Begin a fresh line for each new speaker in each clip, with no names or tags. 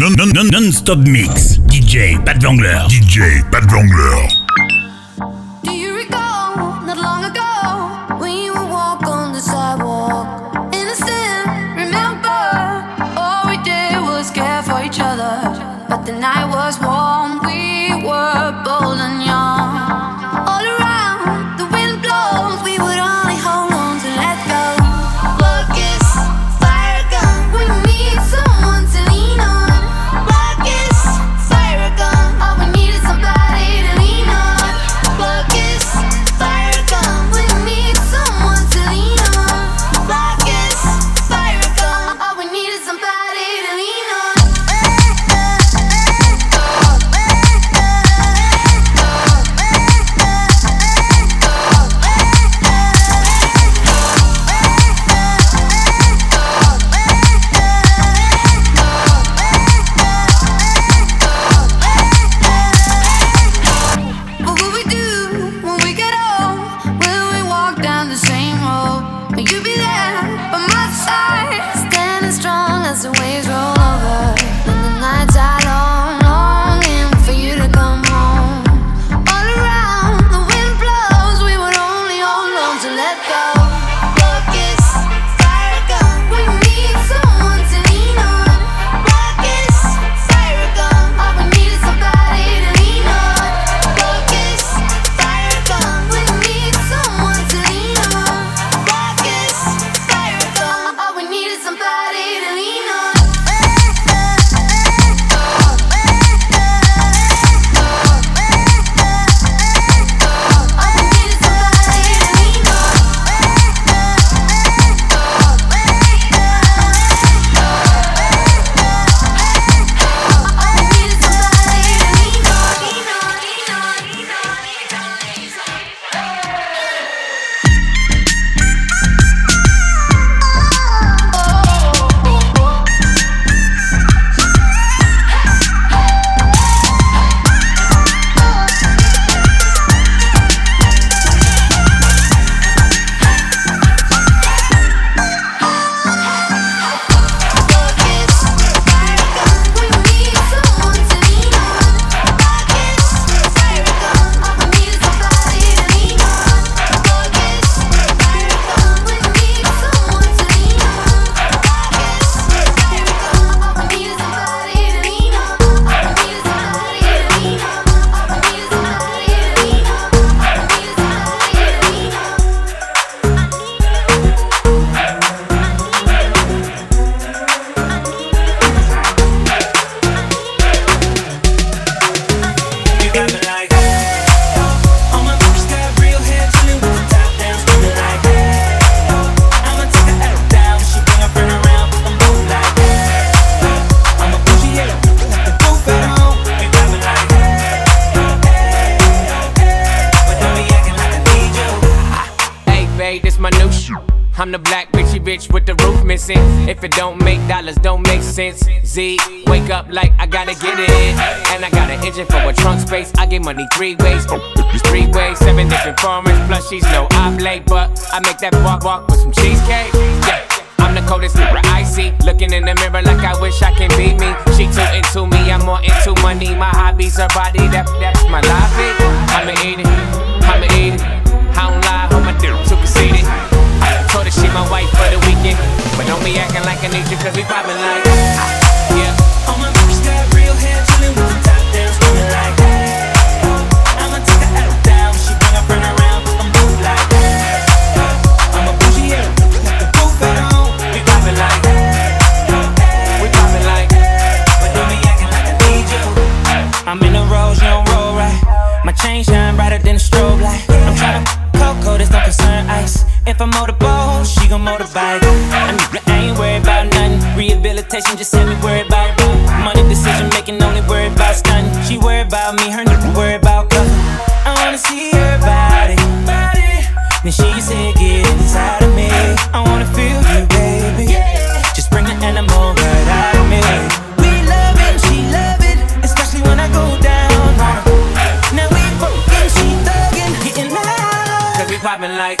Non non non non stop mix. DJ Pat Vangler.
DJ Pat Vangler.
Money three ways. Three ways, seven different formats. Plus, she's no oblate, but I make that walk walk with some cheesecake. Yeah. I'm the coldest nigga I see. Looking in the mirror like I wish I can be me. She too into me, I'm more into money. My hobbies are body, that, that's my life. I'ma eat it, I'ma eat it. I don't lie, my dick too conceited. Told her she my wife for the weekend. But don't be acting like I need you, cause we poppin' like.
If motorboat, she gon' motorbike. I, I ain't worried about nothing. Rehabilitation just had me worried about money decision making, only worried about stunning. She worried about me, her nigga worried about cover. I wanna see her body. Then she said, get inside of me. I wanna feel you, baby. Just bring the animal right out of me. We love it, she love it, especially when I go down. Now we broken, she thuggin', getting loud.
Cause we poppin' like.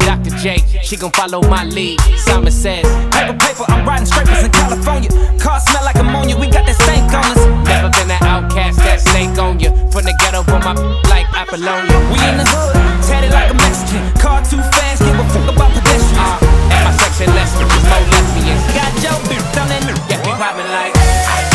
J, she gon' follow my lead. Simon says,
Paper, paper, I'm riding scrapers in California. Car smell like ammonia, we got that stank on us.
Never been an outcast, that snake on you. From the ghetto, on my like Apollonia.
We in the hood, tatted like a Mexican. Car too fast, give a fuck about pedestrians.
Uh, at my section, less, more lesbians.
Got Joe, bitch, on that,
yeah, we poppin' like.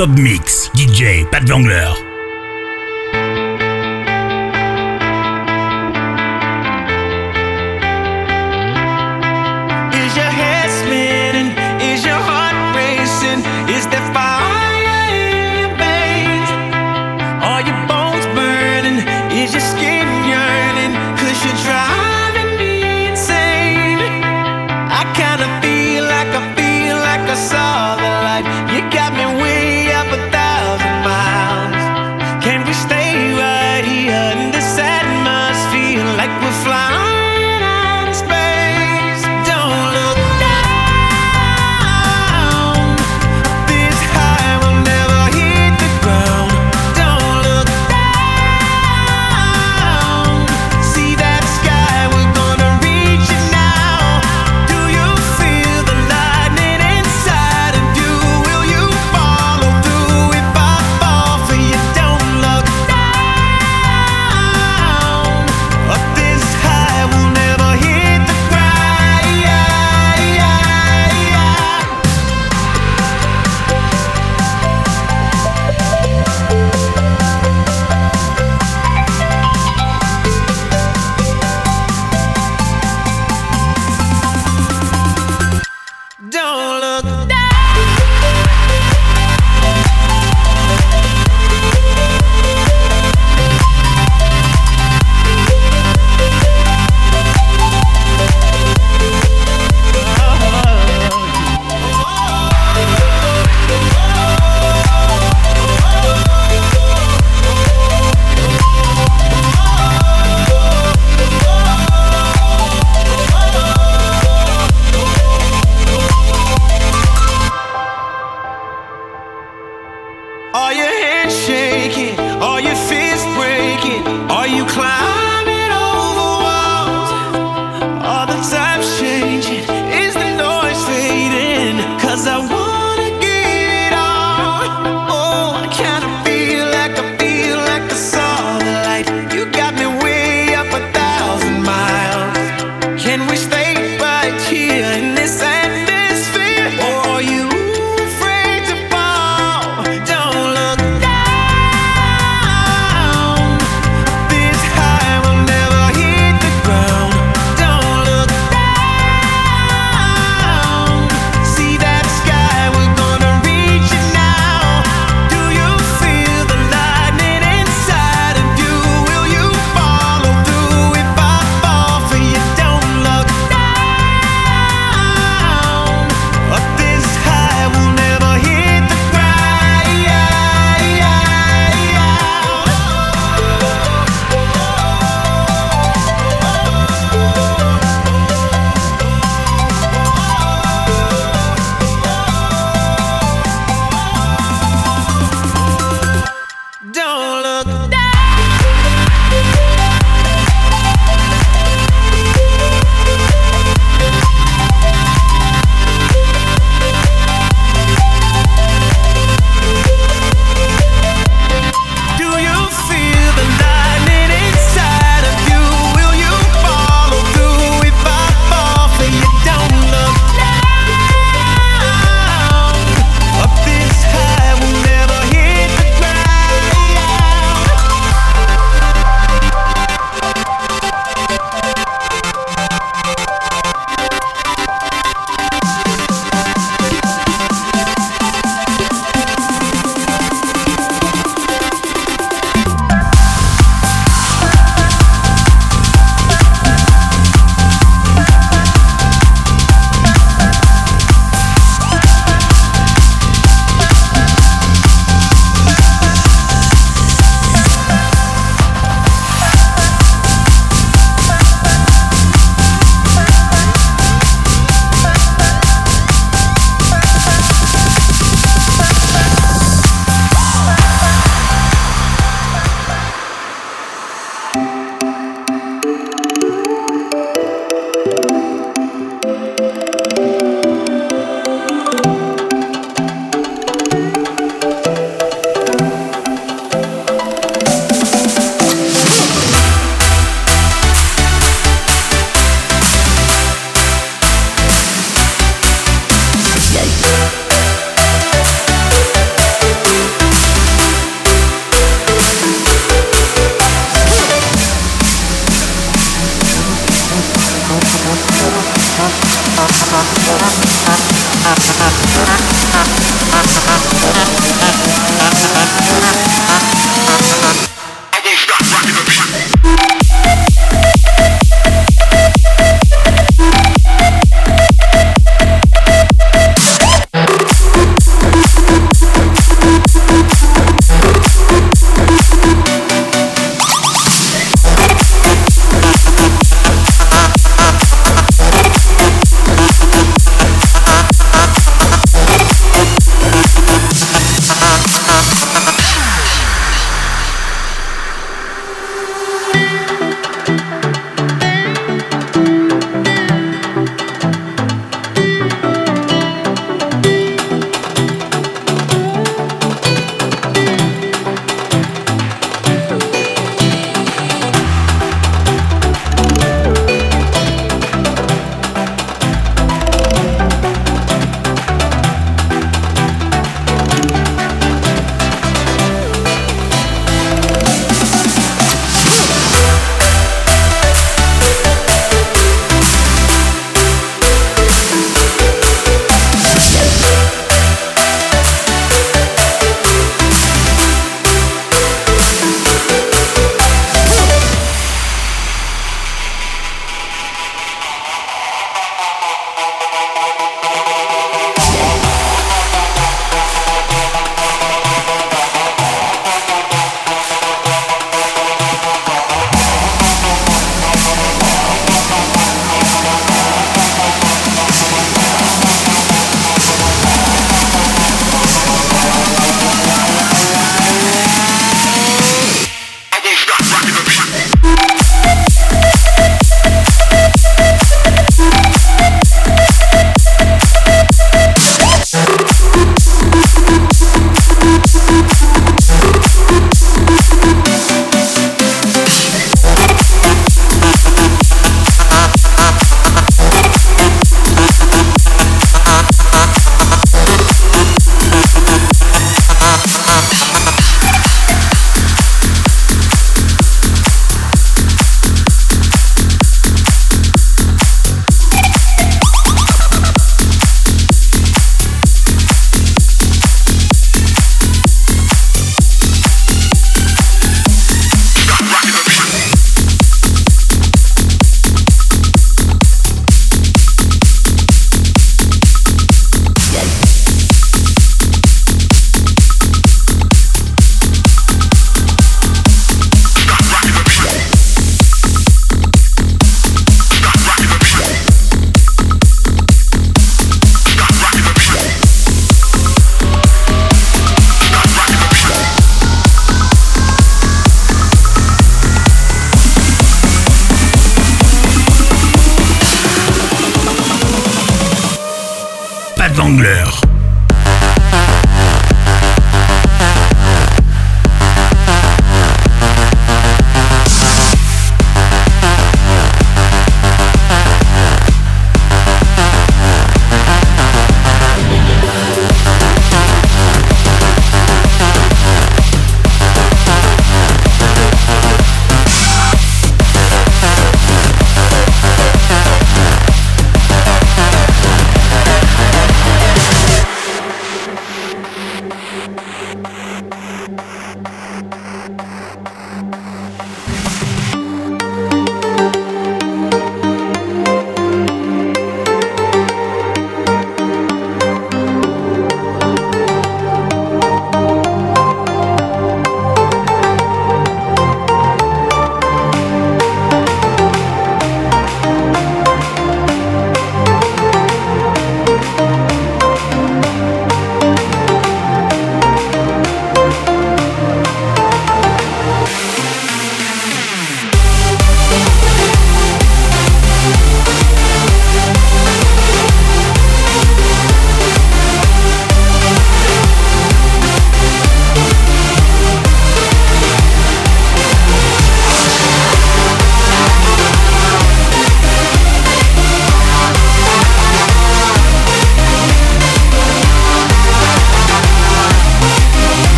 Non-stop mix, DJ Pat Vangler.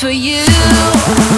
For you.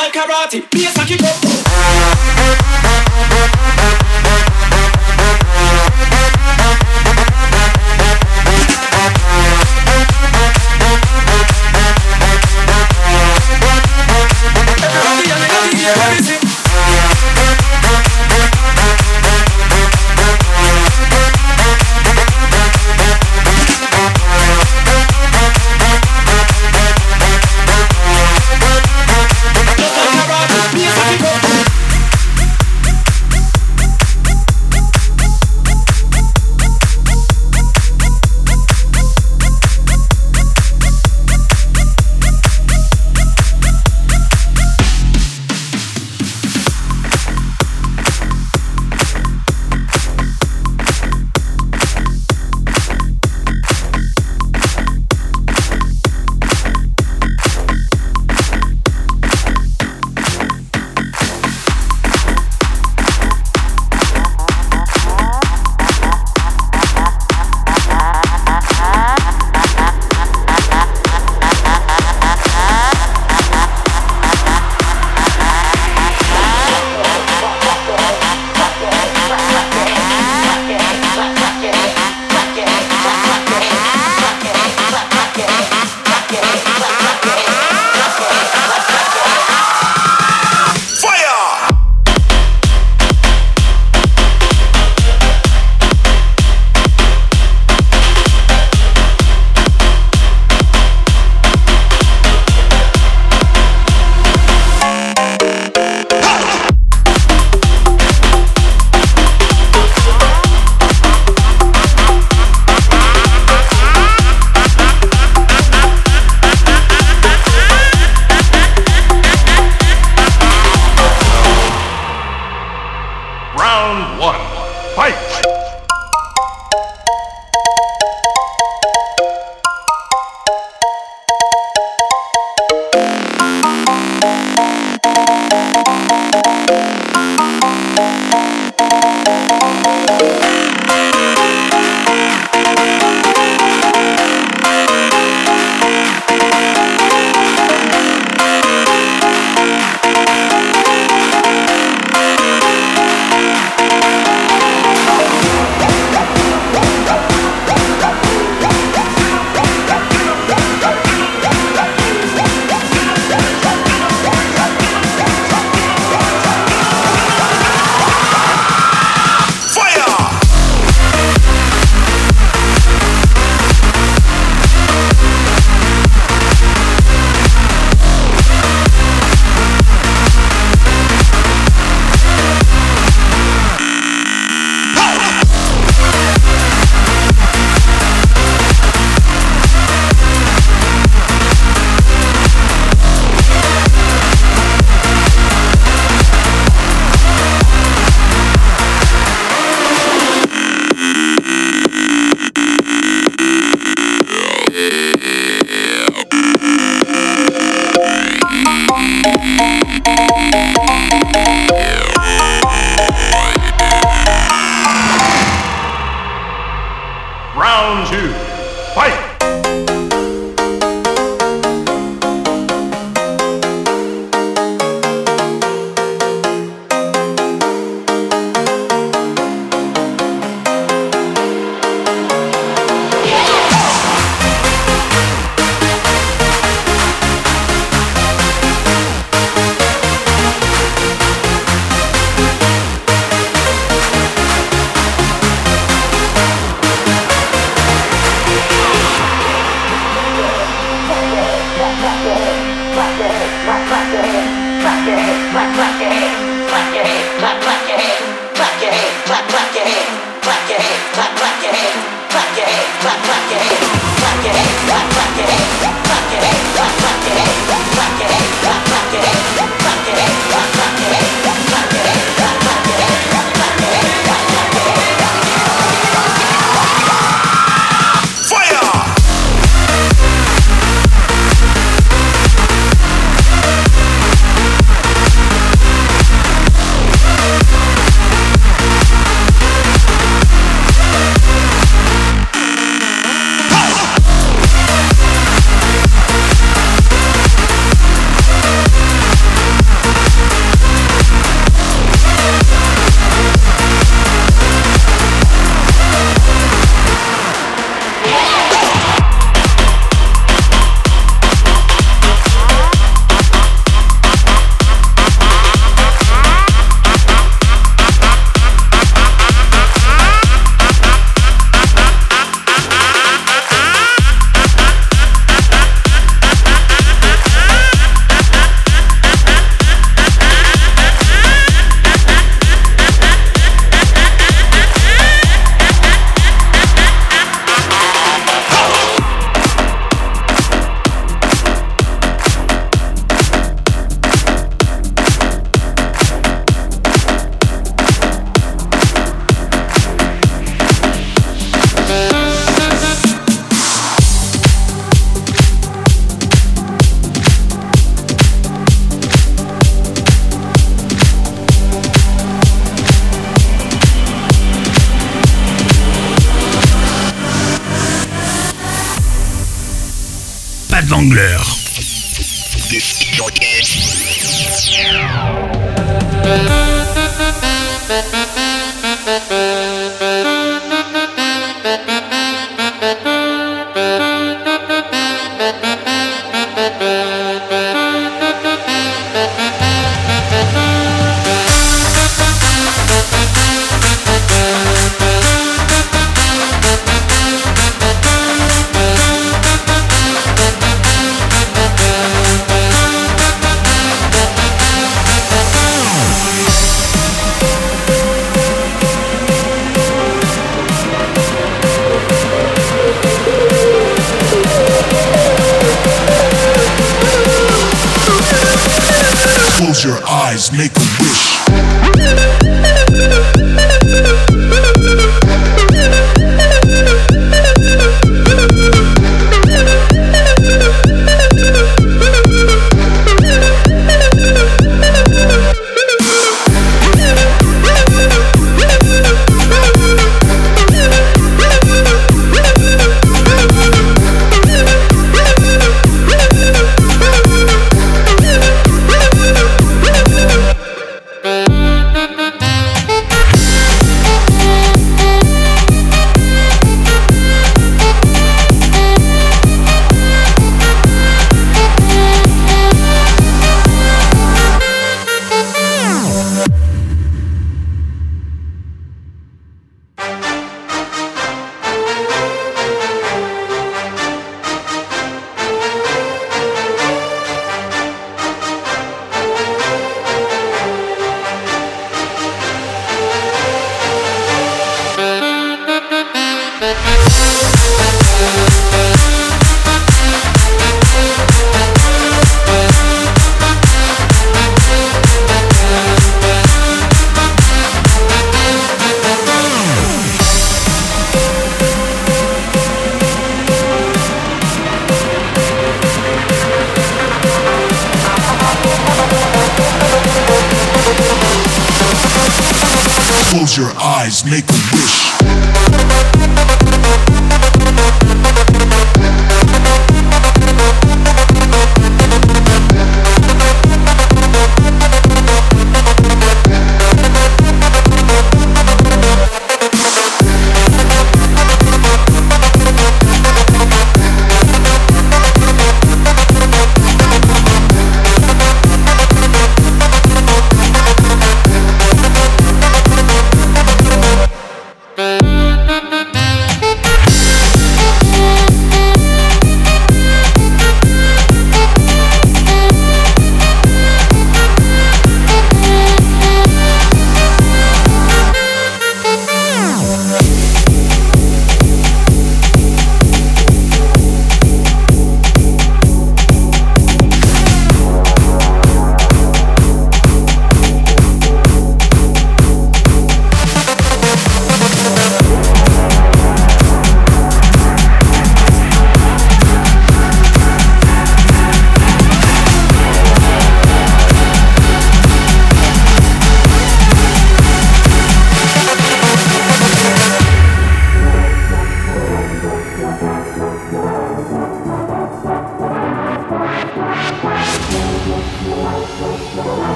Like karate, be a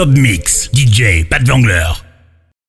Top Mix.